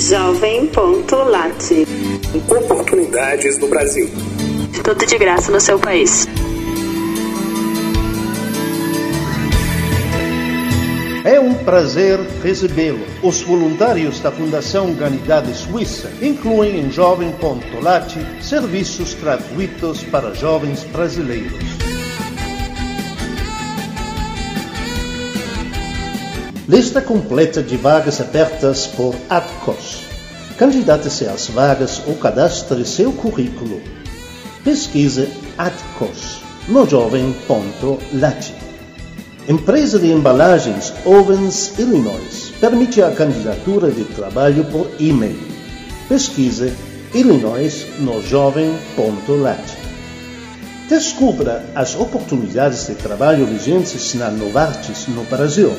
Jovem.lat. Oportunidades no Brasil. Tudo de graça no seu país. É um prazer recebê-lo. Os voluntários da Fundação Humanidade Suíça incluem em Jovem.lat serviços gratuitos para jovens brasileiros. Lista completa de vagas abertas por ADCOS. Candidate-se às vagas ou cadastre seu currículo. Pesquise ADCOS no jovem.lat. Empresa de embalagens Ovens Illinois permite a candidatura de trabalho por e-mail. Pesquise Illinois no jovem.lat. Descubra as oportunidades de trabalho vigentes na Novartis no Brasil.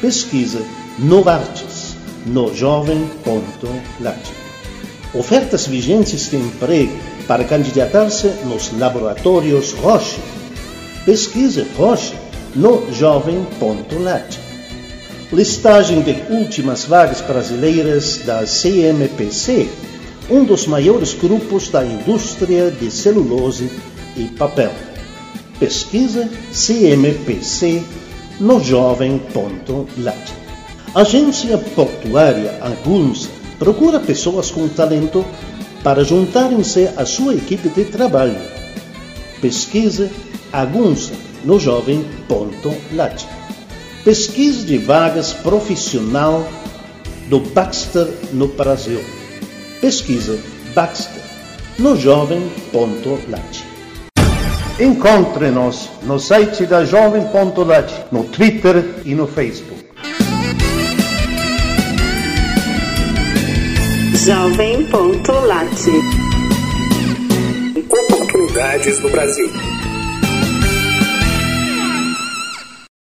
Pesquise Novartis no jovem.lat. Ofertas vigentes de emprego para candidatar-se nos laboratórios Roche. Pesquise Roche no jovem.lat. Listagem de últimas vagas brasileiras da CMPC, um dos maiores grupos da indústria de celulose e papel. Pesquisa CMPC no jovem.lat. Agência Portuária Agunça procura pessoas com talento para juntarem-se à sua equipe de trabalho. Pesquise Agunça no jovem.lat. Pesquisa de vagas profissional do Baxter no Brasil. Pesquisa Baxter no jovem.lat. Encontre-nos no site da jovem.lat, no Twitter e no Facebook. Jovem.lat. Oportunidades no Brasil.